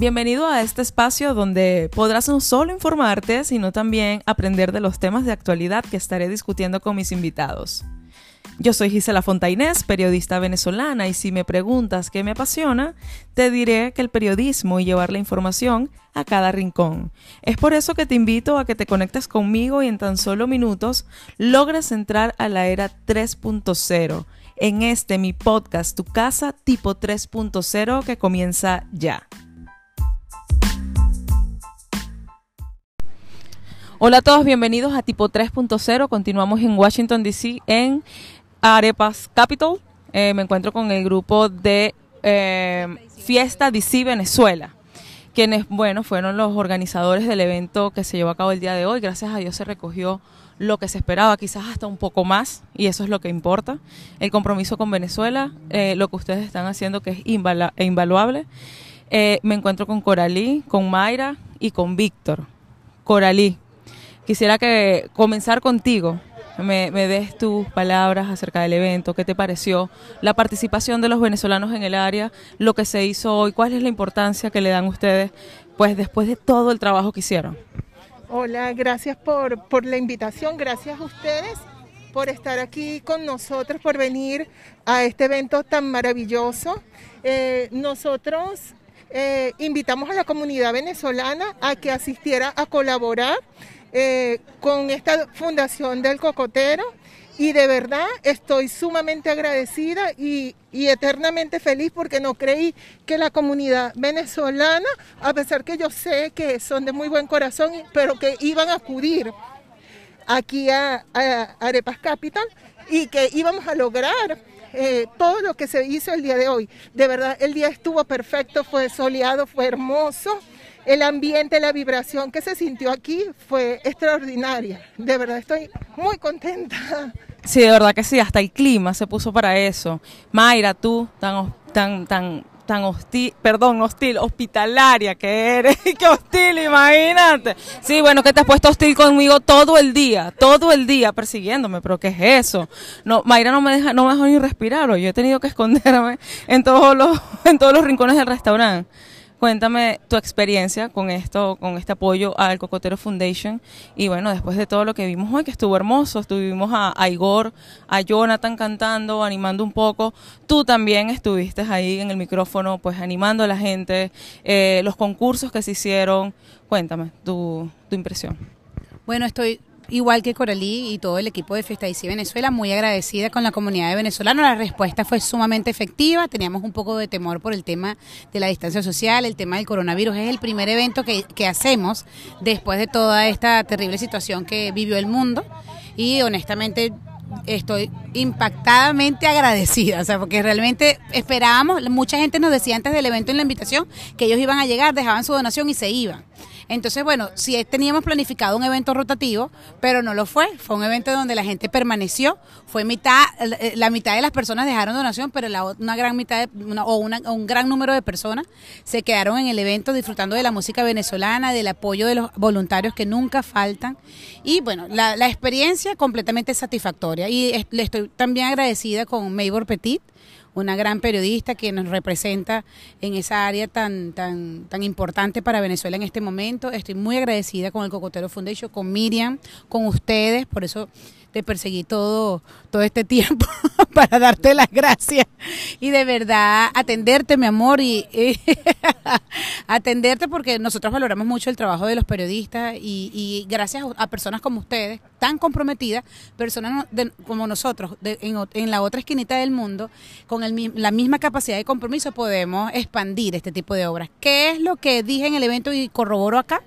Bienvenido a este espacio donde podrás no solo informarte, sino también aprender de los temas de actualidad que estaré discutiendo con mis invitados. Yo soy Gisela Fontainés, periodista venezolana, y si me preguntas qué me apasiona, te diré que el periodismo y llevar la información a cada rincón. Es por eso que te invito a que te conectes conmigo y en tan solo minutos logres entrar a la era 3.0 en este mi podcast Tu casa tipo 3.0 que comienza ya. Hola a todos, bienvenidos a Tipo 3.0. Continuamos en Washington, D.C., en Arepas Capital. Eh, me encuentro con el grupo de eh, Fiesta DC Venezuela, quienes, bueno, fueron los organizadores del evento que se llevó a cabo el día de hoy. Gracias a Dios se recogió lo que se esperaba, quizás hasta un poco más, y eso es lo que importa. El compromiso con Venezuela, eh, lo que ustedes están haciendo que es invaluable. me encuentro con Coralí, con Mayra y con Víctor. Coralí, Quisiera que comenzar contigo. Me, des tus palabras acerca del evento, qué te pareció, la participación de los venezolanos en el área, lo que se hizo hoy, cuál es la importancia que le dan ustedes, pues después de todo el trabajo que hicieron. Hola, gracias por, por la invitación, gracias a ustedes por estar aquí con nosotros, por venir a este evento tan maravilloso. Eh, nosotros eh, invitamos a la comunidad venezolana a que asistiera a colaborar eh, con esta fundación del cocotero y de verdad estoy sumamente agradecida y, eternamente feliz porque no creí que la comunidad venezolana, a pesar que yo sé que son de muy buen corazón, pero que iban a acudir aquí a, Arepas Capital y que íbamos a lograr eh, todo lo que se hizo el día de hoy. De verdad, el día estuvo perfecto, fue soleado, fue hermoso el ambiente, la vibración que se sintió aquí fue extraordinaria. De verdad estoy muy contenta. Sí, de verdad que sí, hasta el clima se puso para eso. Mayra, tú, tan, tan, tan, tan hostil, perdón, hostil, hospitalaria que eres, qué hostil, imagínate. Sí, bueno, que te has puesto hostil conmigo todo el día, todo el día persiguiéndome, pero ¿qué es eso? No, Mayra no me deja, no me deja ni respirar, yo he tenido que esconderme en todos los, en todos los rincones del restaurante. Cuéntame tu experiencia con esto, con este apoyo al Cocotero Foundation. Y bueno, después de todo lo que vimos hoy, que estuvo hermoso, estuvimos a, Igor, a Jonathan cantando, animando un poco. Tú también estuviste ahí en el micrófono, pues animando a la gente, eh, los concursos que se hicieron. Cuéntame tu, tu impresión. Bueno, estoy igual que Coralí y todo el equipo de Fiesta DC Venezuela, muy agradecida con la comunidad de venezolanos. La respuesta fue sumamente efectiva. Teníamos un poco de temor por el tema de la distancia social, el tema del coronavirus. Es el primer evento que hacemos después de toda esta terrible situación que vivió el mundo. Y honestamente estoy impactadamente agradecida, o sea, porque realmente esperábamos, mucha gente nos decía antes del evento en la invitación que ellos iban a llegar, dejaban su donación y se iban. Entonces, bueno, sí teníamos planificado un evento rotativo, pero no lo fue. Fue un evento donde la gente permaneció. Fue mitad, la mitad de las personas dejaron donación, pero la, una gran mitad o, un gran número de personas se quedaron en el evento disfrutando de la música venezolana, del apoyo de los voluntarios que nunca faltan. Y bueno, la, la experiencia completamente satisfactoria. Y le estoy también agradecida con Maybor Petit una gran periodista que nos representa en esa área tan, tan, tan importante para Venezuela en este momento. Estoy muy agradecida con el Cocotero Foundation, con Miriam, con ustedes, por eso te perseguí todo, todo este tiempo para darte las gracias y de verdad atenderte, mi amor, y, atenderte porque nosotros valoramos mucho el trabajo de los periodistas y, gracias a personas como ustedes, tan comprometidas, personas como nosotros, en, la otra esquinita del mundo, con la misma capacidad de compromiso, podemos expandir este tipo de obras. ¿Qué es lo que dije en el evento y corroboro acá?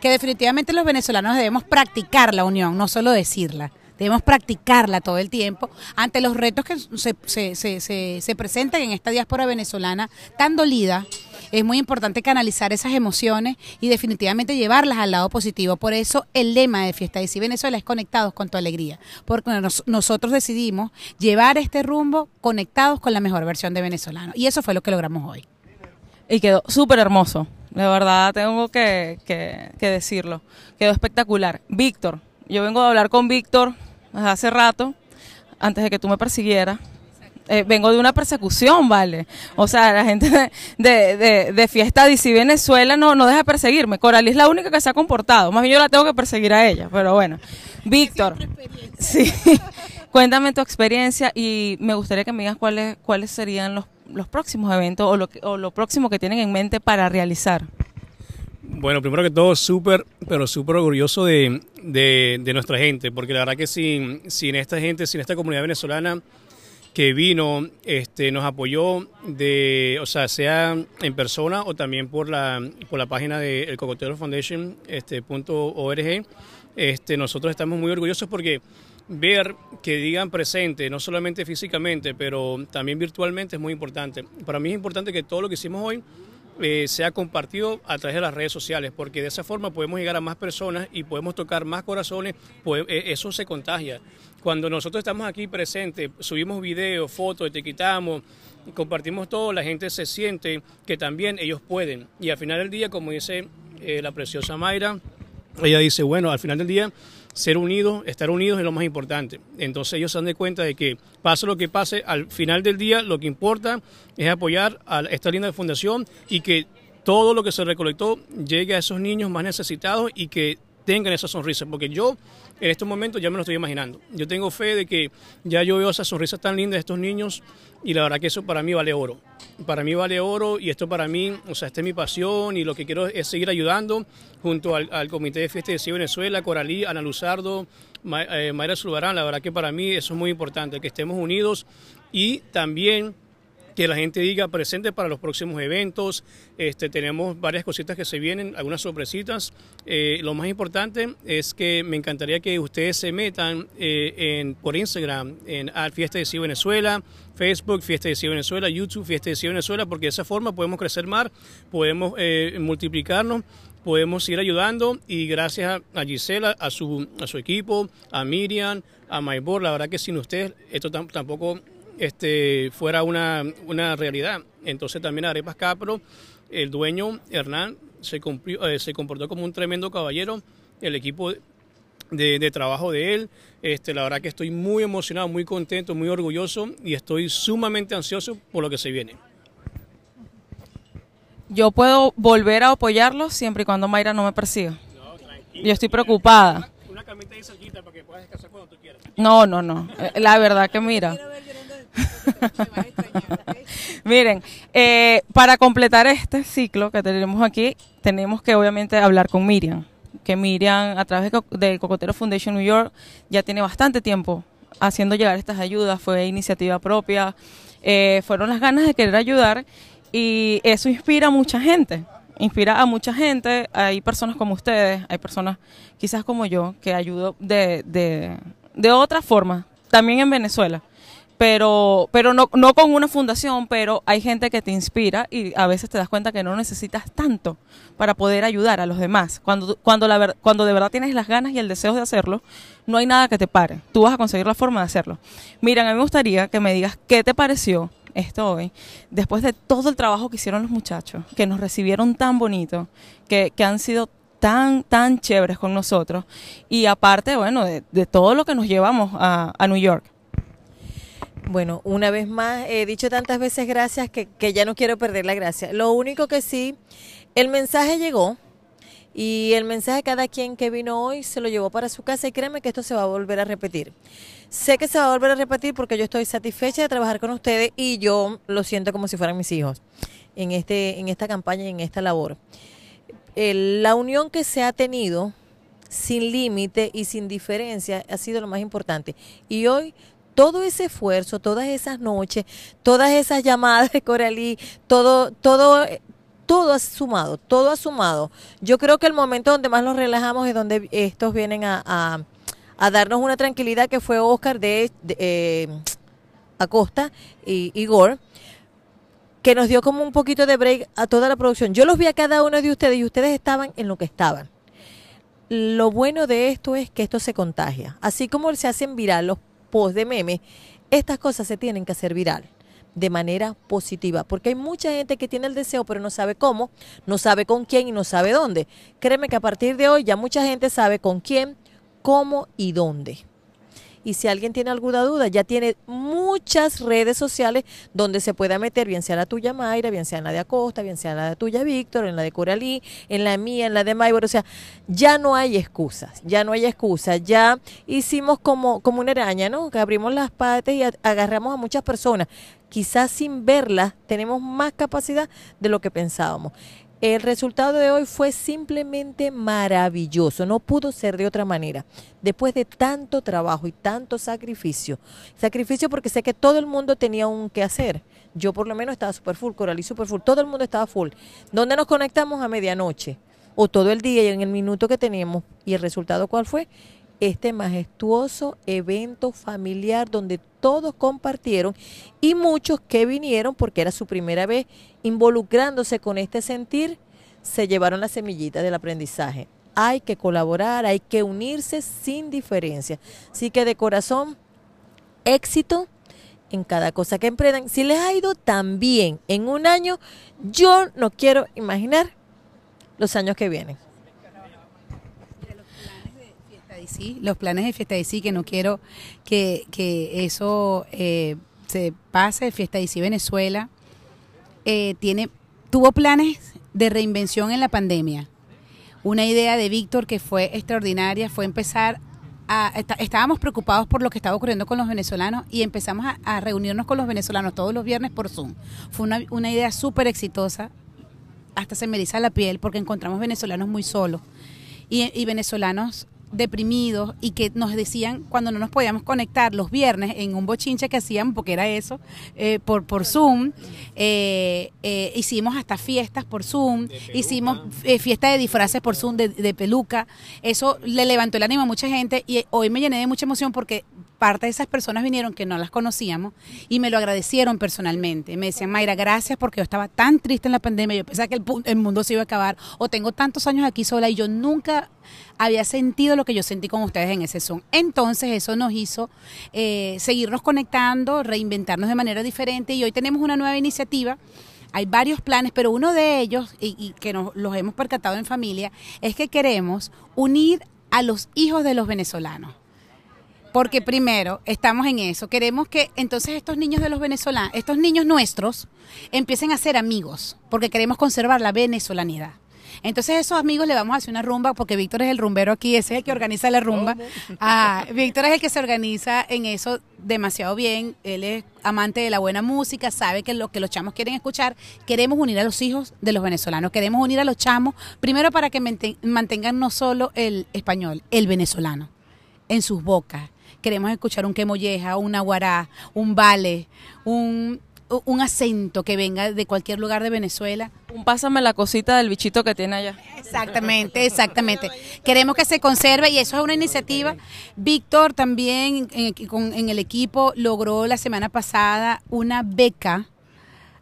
Que definitivamente los venezolanos debemos practicar la unión, no solo decirla. Debemos practicarla todo el tiempo ante los retos que se, se, se, se presentan en esta diáspora venezolana tan dolida es muy importante canalizar esas emociones y definitivamente llevarlas al lado positivo. Por eso el lema de Fiesta de Venezuela es conectados con tu alegría, porque nosotros decidimos llevar este rumbo conectados con la mejor versión de venezolano. Y eso fue lo que logramos hoy. Y quedó súper hermoso, de verdad tengo que, que decirlo. Quedó espectacular. Víctor, yo vengo a hablar con Víctor hace rato, antes de que tú me persiguieras. eh, vengo de una persecución, ¿vale? O sea, la gente de, de, de, Fiesta DC Venezuela no, no deja perseguirme. Coralie es la única que se ha comportado. Más bien yo la tengo que perseguir a ella, pero bueno. Víctor, sí, cuéntame tu experiencia y me gustaría que me digas cuáles, cuáles serían los, los próximos eventos o lo, o lo próximo que tienen en mente para realizar. Bueno, primero que todo, súper, pero súper orgulloso de, de, nuestra gente, porque la verdad que sin, sin esta gente, sin esta comunidad venezolana, que vino, este, nos apoyó de, o sea, sea en persona o también por la, por la página de El Cocotero Foundation, este, punto org. Este, nosotros estamos muy orgullosos porque ver que digan presente, no solamente físicamente, pero también virtualmente es muy importante. Para mí es importante que todo lo que hicimos hoy eh, sea compartido a través de las redes sociales, porque de esa forma podemos llegar a más personas y podemos tocar más corazones, pues, eh, eso se contagia. Cuando nosotros estamos aquí presentes, subimos videos, fotos, etiquetamos, compartimos todo, la gente se siente que también ellos pueden. Y al final del día, como dice eh, la preciosa Mayra, ella dice, bueno, al final del día ser unidos, estar unidos es lo más importante. Entonces ellos se dan de cuenta de que pase lo que pase, al final del día lo que importa es apoyar a esta linda fundación y que todo lo que se recolectó llegue a esos niños más necesitados y que tengan esa sonrisa, porque yo en estos momentos ya me lo estoy imaginando. Yo tengo fe de que ya yo veo esas sonrisas tan lindas de estos niños y la verdad que eso para mí vale oro. Para mí vale oro y esto para mí, o sea, esta es mi pasión y lo que quiero es seguir ayudando junto al, Comité de Fiesta de Venezuela, Coralí, Ana Luzardo, eh, Mayra Zulbarán. La verdad que para mí eso es muy importante, que estemos unidos y también que la gente diga presente para los próximos eventos. Este, tenemos varias cositas que se vienen, algunas sorpresitas. Eh, lo más importante es que me encantaría que ustedes se metan eh, en, por Instagram en Fiesta de Sí Venezuela, Facebook Fiesta de Sí Venezuela, YouTube Fiesta de Sí Venezuela, porque de esa forma podemos crecer más, podemos eh, multiplicarnos podemos seguir ayudando y gracias a Gisela, a su, a su equipo, a Miriam, a Maybor, la verdad que sin ustedes esto tampoco este, fuera una, una realidad. Entonces también Arepas Capro, el dueño Hernán, se, cumplió, eh, se comportó como un tremendo caballero, el equipo de, de, trabajo de él. Este, la verdad que estoy muy emocionado, muy contento, muy orgulloso y estoy sumamente ansioso por lo que se viene. Yo puedo volver a apoyarlo siempre y cuando Mayra no me persiga. Yo estoy preocupada. Una camita ahí cerquita para que puedas descansar cuando tú quieras. No, no, no. Eh, la verdad que mira. Miren, eh, para completar este ciclo que tenemos aquí, tenemos que obviamente hablar con Miriam. Que Miriam, a través de, Cocotero Foundation New York, ya tiene bastante tiempo haciendo llegar estas ayudas. Fue iniciativa propia, eh, fueron las ganas de querer ayudar y eso inspira a mucha gente. Inspira a mucha gente. Hay personas como ustedes, hay personas quizás como yo que ayudo de, de, de otra forma, también en Venezuela pero, pero no, no con una fundación, pero hay gente que te inspira y a veces te das cuenta que no necesitas tanto para poder ayudar a los demás. Cuando, cuando, la cuando de verdad tienes las ganas y el deseo de hacerlo, no hay nada que te pare. Tú vas a conseguir la forma de hacerlo. Miren, a mí me gustaría que me digas qué te pareció esto hoy, después de todo el trabajo que hicieron los muchachos, que nos recibieron tan bonito, que, que han sido tan, tan chéveres con nosotros, y aparte, bueno, de, de todo lo que nos llevamos a, a New York. Bueno, una vez más, he dicho tantas veces gracias que, ya no quiero perder la gracia. Lo único que sí, el mensaje llegó y el mensaje cada quien que vino hoy se lo llevó para su casa y créeme que esto se va a volver a repetir. Sé que se va a volver a repetir porque yo estoy satisfecha de trabajar con ustedes y yo lo siento como si fueran mis hijos en, este, en esta campaña y en esta labor. la unión que se ha tenido sin límite y sin diferencia ha sido lo más importante. Y hoy todo ese esfuerzo, todas esas noches, todas esas llamadas de Coralí, todo, todo, todo ha sumado, todo ha sumado. Yo creo que el momento donde más nos relajamos es donde estos vienen a, darnos una tranquilidad que fue Oscar de, eh, Acosta y Igor que nos dio como un poquito de break a toda la producción. Yo los vi a cada uno de ustedes y ustedes estaban en lo que estaban. Lo bueno de esto es que esto se contagia. Así como se hacen viral los post de meme, estas cosas se tienen que hacer viral de manera positiva, porque hay mucha gente que tiene el deseo pero no sabe cómo, no sabe con quién y no sabe dónde. Créeme que a partir de hoy ya mucha gente sabe con quién, cómo y dónde. Y si alguien tiene alguna duda, ya tiene muchas redes sociales donde se pueda meter, bien sea la tuya Mayra, bien sea la de Acosta, bien sea la de tuya Víctor, en la de Coralí, en la mía, en la de Maybor. O sea, ya no hay excusas, ya no hay excusas. Ya hicimos como, como una araña, ¿no? Que abrimos las patas y agarramos a muchas personas. Quizás sin verlas tenemos más capacidad de lo que pensábamos. El resultado de hoy fue simplemente maravilloso, no pudo ser de otra manera. Después de tanto trabajo y tanto sacrificio, sacrificio porque sé que todo el mundo tenía un que hacer. Yo por lo menos estaba super full, Coralí super full, todo el mundo estaba full. ¿Dónde nos conectamos a medianoche? O todo el día y en el minuto que teníamos. ¿Y el resultado cuál fue? Este majestuoso evento familiar donde todos compartieron y muchos que vinieron porque era su primera vez involucrándose con este sentir, se llevaron la semillita del aprendizaje. Hay que colaborar, hay que unirse sin diferencia. Así que de corazón, éxito en cada cosa que emprendan. Si les ha ido tan bien en un año, yo no quiero imaginar los años que vienen. Los planes de fiesta de sí, que no quiero que, eso eh, se pase. Fiesta de sí Venezuela eh, tiene, tuvo planes de reinvención en la pandemia. Una idea de Víctor que fue extraordinaria fue empezar a, estábamos preocupados por lo que estaba ocurriendo con los venezolanos y empezamos a, reunirnos con los venezolanos todos los viernes por Zoom. Fue una, idea súper exitosa, hasta se me eriza la piel porque encontramos venezolanos muy solos y venezolanos deprimidos y que nos decían cuando no nos podíamos conectar los viernes en un bochinche que hacíamos, porque era eso, eh, por, por Zoom, eh, eh, hicimos hasta fiestas por Zoom, hicimos fiestas de disfraces por Zoom de, de, peluca, eso le levantó el ánimo a mucha gente y hoy me llené de mucha emoción porque parte de esas personas vinieron que no las conocíamos y me lo agradecieron personalmente. Me decían, Mayra, gracias porque yo estaba tan triste en la pandemia, yo pensaba que el, el mundo se iba a acabar, o tengo tantos años aquí sola y yo nunca había sentido lo que yo sentí con ustedes en ese Zoom. Entonces eso nos hizo eh, seguirnos conectando, reinventarnos de manera diferente y hoy tenemos una nueva iniciativa hay varios planes, pero uno de ellos, y, que nos los hemos percatado en familia, es que queremos unir a los hijos de los venezolanos. Porque primero, estamos en eso. Queremos que entonces estos niños de los venezolanos, estos niños nuestros, empiecen a ser amigos, porque queremos conservar la venezolanidad. Entonces esos amigos le vamos a hacer una rumba, porque Víctor es el rumbero aquí, ese es el que organiza la rumba. Ah, Víctor es el que se organiza en eso demasiado bien. Él es amante de la buena música, sabe que lo que los chamos quieren escuchar. Queremos unir a los hijos de los venezolanos, queremos unir a los chamos, primero para que mantengan no solo el español, el venezolano en sus bocas queremos escuchar un quemolleja, un aguará, un vale, un, un acento que venga de cualquier lugar de Venezuela. Un pásame la cosita del bichito que tiene allá. Exactamente, exactamente. Queremos que se conserve y eso es una iniciativa. Víctor también en, en el equipo logró la semana pasada una beca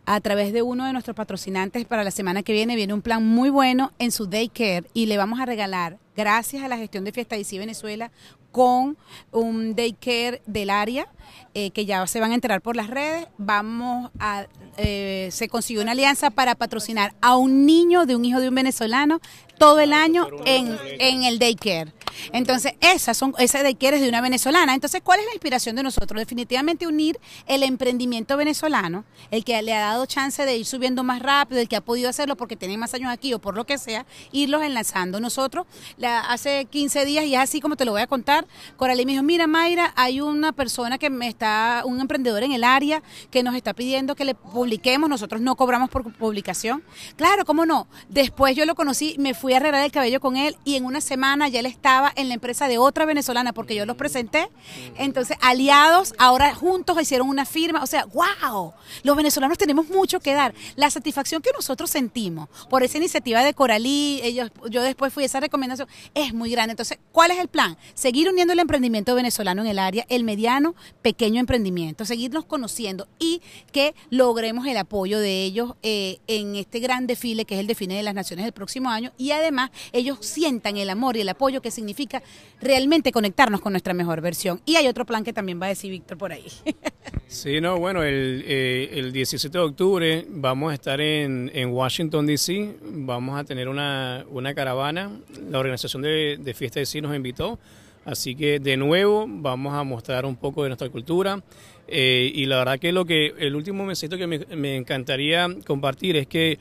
a través de uno de nuestros patrocinantes para la semana que viene. Viene un plan muy bueno en su daycare y le vamos a regalar, gracias a la gestión de Fiesta DC Venezuela, con un daycare del área eh, que ya se van a enterar por las redes. Vamos a, eh, se consiguió una alianza para patrocinar a un niño de un hijo de un venezolano todo el año en, en el daycare. Entonces, esas son, ese daycare es de una venezolana. Entonces, ¿cuál es la inspiración de nosotros? Definitivamente unir el emprendimiento venezolano, el que le ha dado chance de ir subiendo más rápido, el que ha podido hacerlo porque tiene más años aquí o por lo que sea, irlos enlazando. Nosotros, la, hace 15 días, y es así como te lo voy a contar, Coralie me dijo, mira Mayra, hay una persona que me está, un emprendedor en el área que nos está pidiendo que le publiquemos, nosotros no cobramos por publicación. Claro, ¿cómo no? Después yo lo conocí, me fui a arreglar el cabello con él y en una semana ya él estaba en la empresa de otra venezolana porque yo los presenté. Entonces, aliados, ahora juntos hicieron una firma. O sea, wow, los venezolanos tenemos mucho que dar. La satisfacción que nosotros sentimos por esa iniciativa de Coralí, ellos, yo después fui a esa recomendación, es muy grande. Entonces, ¿cuál es el plan? Seguir uniendo el emprendimiento venezolano en el área, el mediano, pequeño emprendimiento, seguirnos conociendo y que logremos el apoyo de ellos eh, en este gran desfile que es el desfile de las naciones del próximo año y además ellos sientan el amor y el apoyo que significa significa realmente conectarnos con nuestra mejor versión. Y hay otro plan que también va a decir Víctor por ahí. sí, no, bueno, el, eh, el 17 de octubre vamos a estar en, en Washington, D.C., vamos a tener una, una caravana, la organización de, de Fiesta de Sí nos invitó Así que de nuevo vamos a mostrar un poco de nuestra cultura. Eh, y la verdad que lo que el último mensaje que me, me, encantaría compartir es que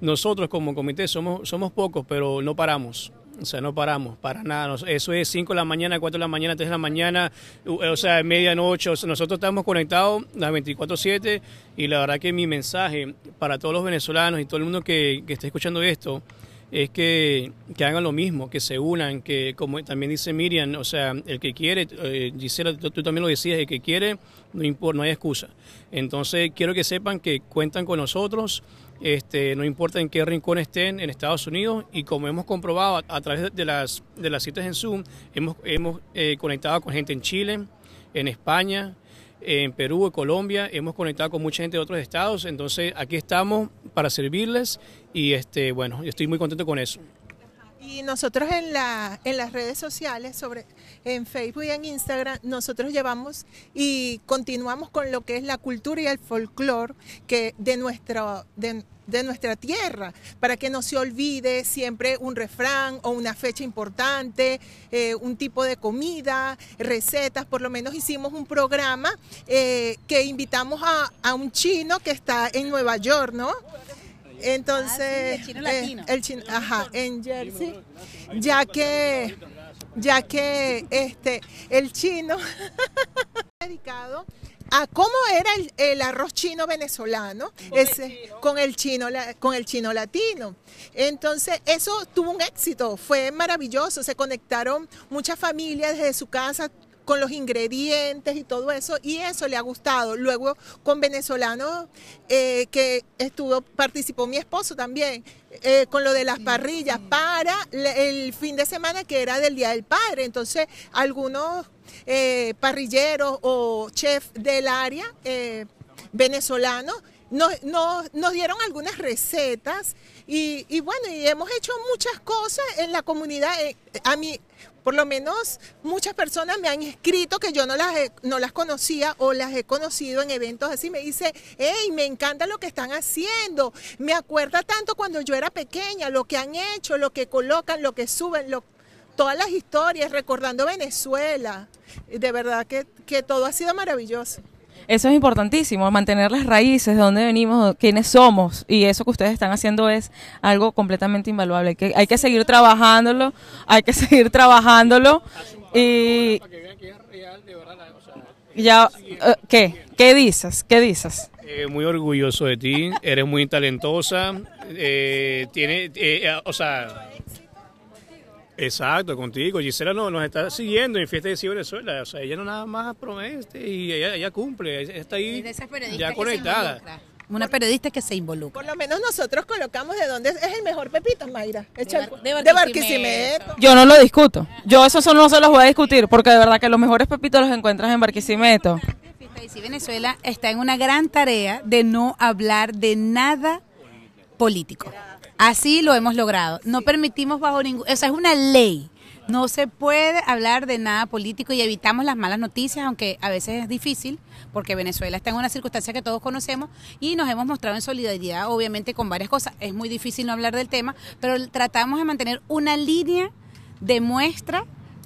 nosotros como comité somos, somos pocos, pero no paramos. O sea, no paramos para nada. Eso es 5 de la mañana, 4 de la mañana, 3 de la mañana, o sea, medianoche. nosotros estamos conectados las 24-7 y la verdad que mi mensaje para todos los venezolanos y todo el mundo que, que esté escuchando esto es que, que, hagan lo mismo, que se unan, que como también dice Miriam, o sea, el que quiere, eh, Gisela, tú, también lo decías, el que quiere, no, importa, no hay excusa. Entonces, quiero que sepan que cuentan con nosotros, este, no importa en qué rincón estén en Estados Unidos y como hemos comprobado a, través de las, de las citas en Zoom, hemos, hemos eh, conectado con gente en Chile, en España, en Perú, en Colombia, hemos conectado con mucha gente de otros estados, entonces aquí estamos para servirles y este, bueno, estoy muy contento con eso. Y nosotros en, la, en las redes sociales, sobre, en Facebook y en Instagram, nosotros llevamos y continuamos con lo que es la cultura y el folclore que de, nuestro, de, de nuestra tierra, para que no se olvide siempre un refrán o una fecha importante, eh, un tipo de comida, recetas. Por lo menos hicimos un programa eh, que invitamos a, a un chino que está en Nueva York, ¿no? Entonces, ah, el chino latino. Eh, el chino, ajá, en Jersey, ya que, ya que este, el chino dedicado a cómo era el, arroz chino venezolano ese, con el chino con el chino latino. Entonces, eso tuvo un éxito, fue maravilloso, se conectaron muchas familias desde su casa con los ingredientes y todo eso, y eso le ha gustado. Luego con venezolanos eh, que estuvo, participó mi esposo también, eh, con lo de las parrillas para el fin de semana que era del Día del Padre. Entonces, algunos eh, parrilleros o chefs del área venezolano nos, nos, dieron algunas recetas y, y, bueno, y hemos hecho muchas cosas en la comunidad. A mí, por lo menos muchas personas me han escrito que yo no las, no las conocía o las he conocido en eventos así. Me dice, hey, me encanta lo que están haciendo. Me acuerda tanto cuando yo era pequeña, lo que han hecho, lo que colocan, lo que suben, todas las historias, recordando Venezuela. De verdad que, que todo ha sido maravilloso. Eso es importantísimo, mantener las raíces de dónde venimos, quiénes somos, y eso que ustedes están haciendo es algo completamente invaluable. Hay que, hay que seguir trabajándolo, hay que seguir trabajándolo y ya, eh, ¿qué? ¿Qué dices? ¿Qué dices? Eh, muy orgulloso de ti, eres muy talentosa, eh, tiene, o sea, Exacto, contigo. Gisela no, nos está siguiendo en Fiesta de Ciudad Venezuela. O sea, ella no nada más promete y ella, cumple. Ella está ahí ya conectada. Una periodista que se involucra. Por lo menos nosotros colocamos de dónde es el mejor Pepito, Mayra. de, Barquisimeto. Yo no lo discuto. Yo eso no se los voy a discutir porque de verdad que los mejores pepitos los encuentras en Barquisimeto. Fiesta Venezuela está en una gran tarea de no hablar de nada político. Así lo hemos logrado. No permitimos bajo ningún... O sea, es una ley. No se puede hablar de nada político y evitamos las malas noticias, aunque a veces es difícil, porque Venezuela está en una circunstancia que todos conocemos y nos hemos mostrado en solidaridad, obviamente, con varias cosas. Es muy difícil no hablar del tema, pero tratamos de mantener una línea de muestra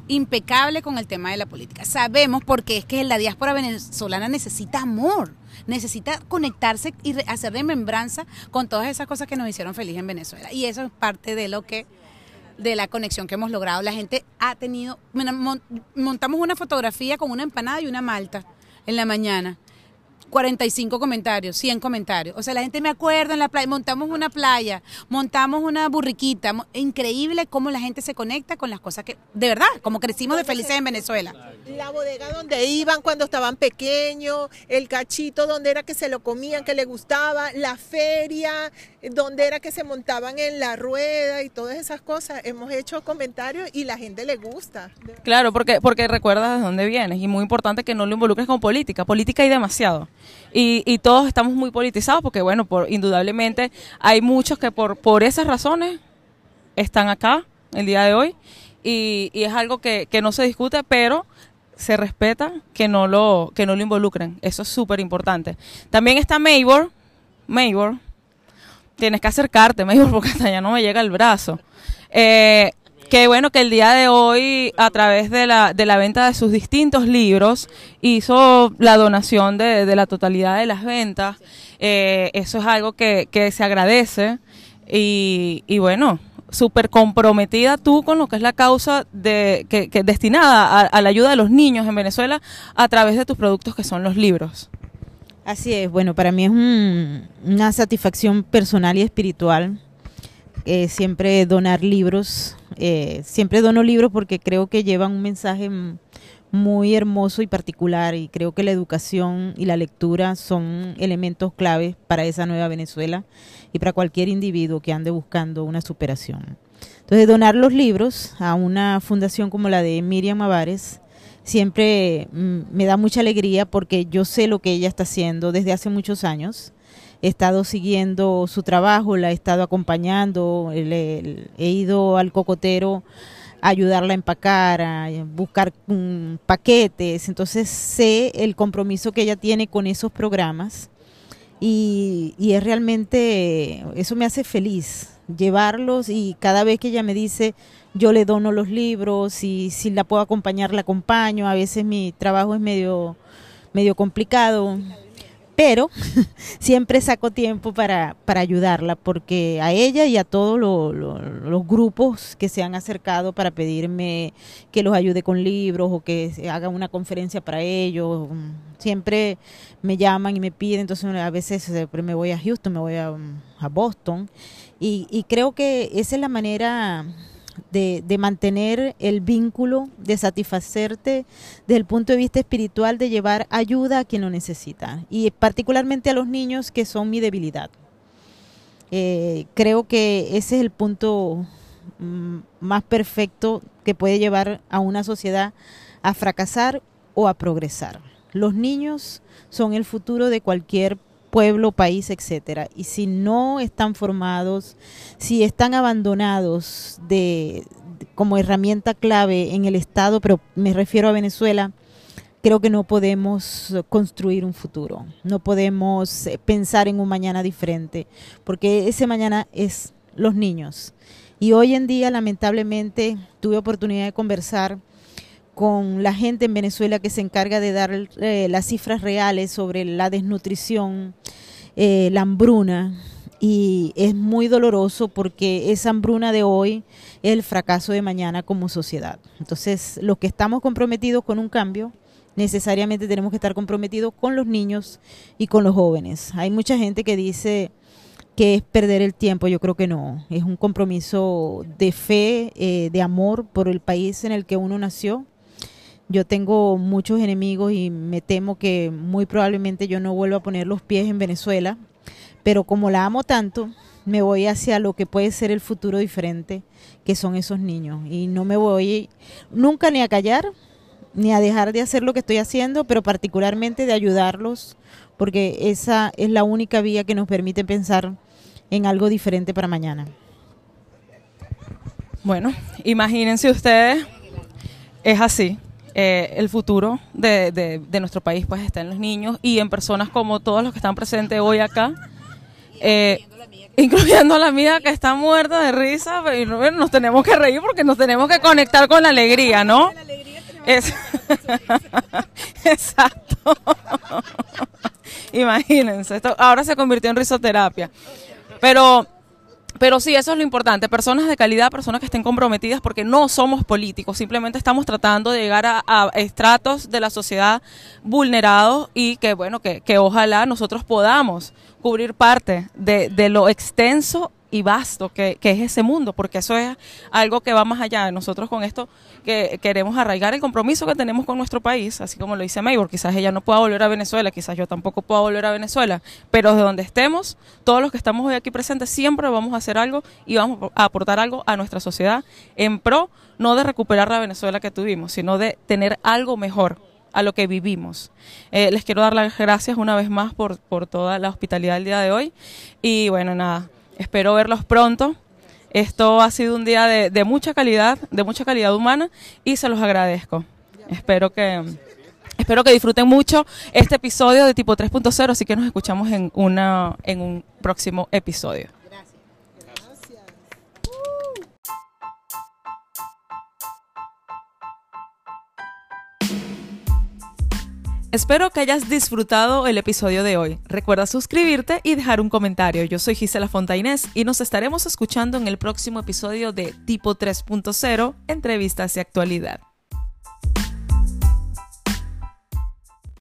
impecable con el tema de la política. Sabemos porque es que la diáspora venezolana necesita amor, necesita conectarse y hacer remembranza con todas esas cosas que nos hicieron feliz en Venezuela. Y eso es parte de lo que de la conexión que hemos logrado. La gente ha tenido, montamos una fotografía con una empanada y una malta en la mañana 45 comentarios, 100 comentarios. O sea, la gente me acuerda en la playa, montamos una playa, montamos una burriquita. Increíble cómo la gente se conecta con las cosas que, de verdad, como crecimos de felices en Venezuela. La bodega donde iban cuando estaban pequeños, el cachito donde era que se lo comían, que le gustaba, la feria, donde era que se montaban en la rueda y todas esas cosas. Hemos hecho comentarios y la gente le gusta. Claro, porque, porque recuerdas de dónde vienes y muy importante que no lo involucres con política. Política hay demasiado y, todos estamos muy politizados porque, bueno, por, indudablemente hay muchos que por, por esas razones están acá el día de hoy y, es algo que, que, no se discute, pero se respeta que no lo, que no lo involucren. Eso es súper importante. También está Maybor. Maybor. Tienes que acercarte, Maybor, porque hasta allá no me llega el brazo. Eh, que bueno, que el día de hoy, a través de la, de la venta de sus distintos libros, hizo la donación de, de la totalidad de las ventas. Eh, eso es algo que, que se agradece. Y, y bueno, súper comprometida tú con lo que es la causa de que, que destinada a, a la ayuda de los niños en Venezuela a través de tus productos que son los libros. Así es, bueno, para mí es un- una satisfacción personal y espiritual eh, siempre donar libros. eh, siempre dono libros porque creo que llevan un mensaje muy hermoso y particular y creo que la educación y la lectura son elementos claves para esa nueva Venezuela y para cualquier individuo que ande buscando una superación. Entonces, donar los libros a una fundación como la de Miriam Avares siempre mm, me da mucha alegría porque yo sé lo que ella está haciendo desde hace muchos años. He estado siguiendo su trabajo, la he estado acompañando, le- he ido al cocotero a ayudarla a empacar, a buscar mm, paquetes. Entonces sé el compromiso que ella tiene con esos programas y, y es realmente, eso me hace feliz, llevarlos y cada vez que ella me dice, yo le dono los libros y si la puedo acompañar, la acompaño. A veces mi trabajo es medio, medio complicado, pero siempre saco tiempo para, para ayudarla, porque a ella y a todos lo- lo- los grupos que se han acercado para pedirme que los ayude con libros o que haga una conferencia para ellos, mm, siempre me llaman y me piden, entonces a veces me voy a Houston, me voy a, mm, a Boston, y, y creo que esa es la manera de, mantener el vínculo, de satisfacerte desde el punto de vista espiritual, de llevar ayuda a quien lo necesita, y particularmente a los niños que son mi debilidad. Eh, creo que ese es el punto mm, más perfecto que puede llevar a una sociedad a fracasar o a progresar. Los niños son el futuro de cualquier pueblo, país, etcétera. Y si no están formados, si están abandonados de, como herramienta clave en el Estado, pero me refiero a Venezuela, creo que no podemos construir un futuro, no podemos eh, pensar en un mañana diferente, porque ese mañana es los niños. Y hoy en día, lamentablemente, tuve oportunidad de conversar con la gente en Venezuela que se encarga de dar eh, las cifras reales sobre la desnutrición, eh, la hambruna, y es muy doloroso porque esa hambruna de hoy es el fracaso de mañana como sociedad. Entonces, los que estamos comprometidos con un cambio, necesariamente tenemos que estar comprometidos con los niños y con los jóvenes. Hay mucha gente que dice que es perder el tiempo, yo creo que no, es un compromiso de fe, eh, de amor por el país en el que uno nació. Yo tengo muchos enemigos y me temo que muy probablemente yo no vuelva a poner los pies en Venezuela, pero como la amo tanto, me voy hacia lo que puede ser el futuro diferente, que son esos niños. Y no me voy nunca ni a callar, ni a dejar de hacer lo que estoy haciendo, pero particularmente de ayudarlos, porque esa es la única vía que nos permite pensar en algo diferente para mañana. Bueno, imagínense ustedes, es así. Eh, el futuro de, de- de nuestro país pues está en los niños y en personas como todos los que están presentes hoy acá, eh, incluyendo a la mía que está muerta de risa, pero nos tenemos que reír porque nos tenemos que conectar con la alegría, ¿no? Es- Exacto. Imagínense, esto ahora se convirtió en risoterapia. Pero pero sí, eso es lo importante. Personas de calidad, personas que estén comprometidas, porque no somos políticos, simplemente estamos tratando de llegar a, estratos de la sociedad vulnerados y que, bueno, que, que ojalá nosotros podamos cubrir parte de, de lo extenso y vasto que, que es ese mundo, porque eso es algo que va más allá. Nosotros con esto que queremos arraigar el compromiso que tenemos con nuestro país, así como lo dice Maybor, quizás ella no pueda volver a Venezuela, quizás yo tampoco pueda volver a Venezuela, pero de donde estemos, todos los que estamos hoy aquí presentes, siempre vamos a hacer algo y vamos a aportar algo a nuestra sociedad en pro, no de recuperar la Venezuela que tuvimos, sino de tener algo mejor a lo que vivimos. Eh, les quiero dar las gracias una vez más por, por toda la hospitalidad del día de hoy y bueno, nada, espero verlos pronto. Esto ha sido un día de, de mucha calidad, de mucha calidad humana y se los agradezco. Espero que espero que disfruten mucho este episodio de tipo 3.0, así que nos escuchamos en una en un próximo episodio. Espero que hayas disfrutado el episodio de hoy. Recuerda suscribirte y dejar un comentario. Yo soy Gisela Fontainés y nos estaremos escuchando en el próximo episodio de Tipo 3.0, Entrevistas y Actualidad.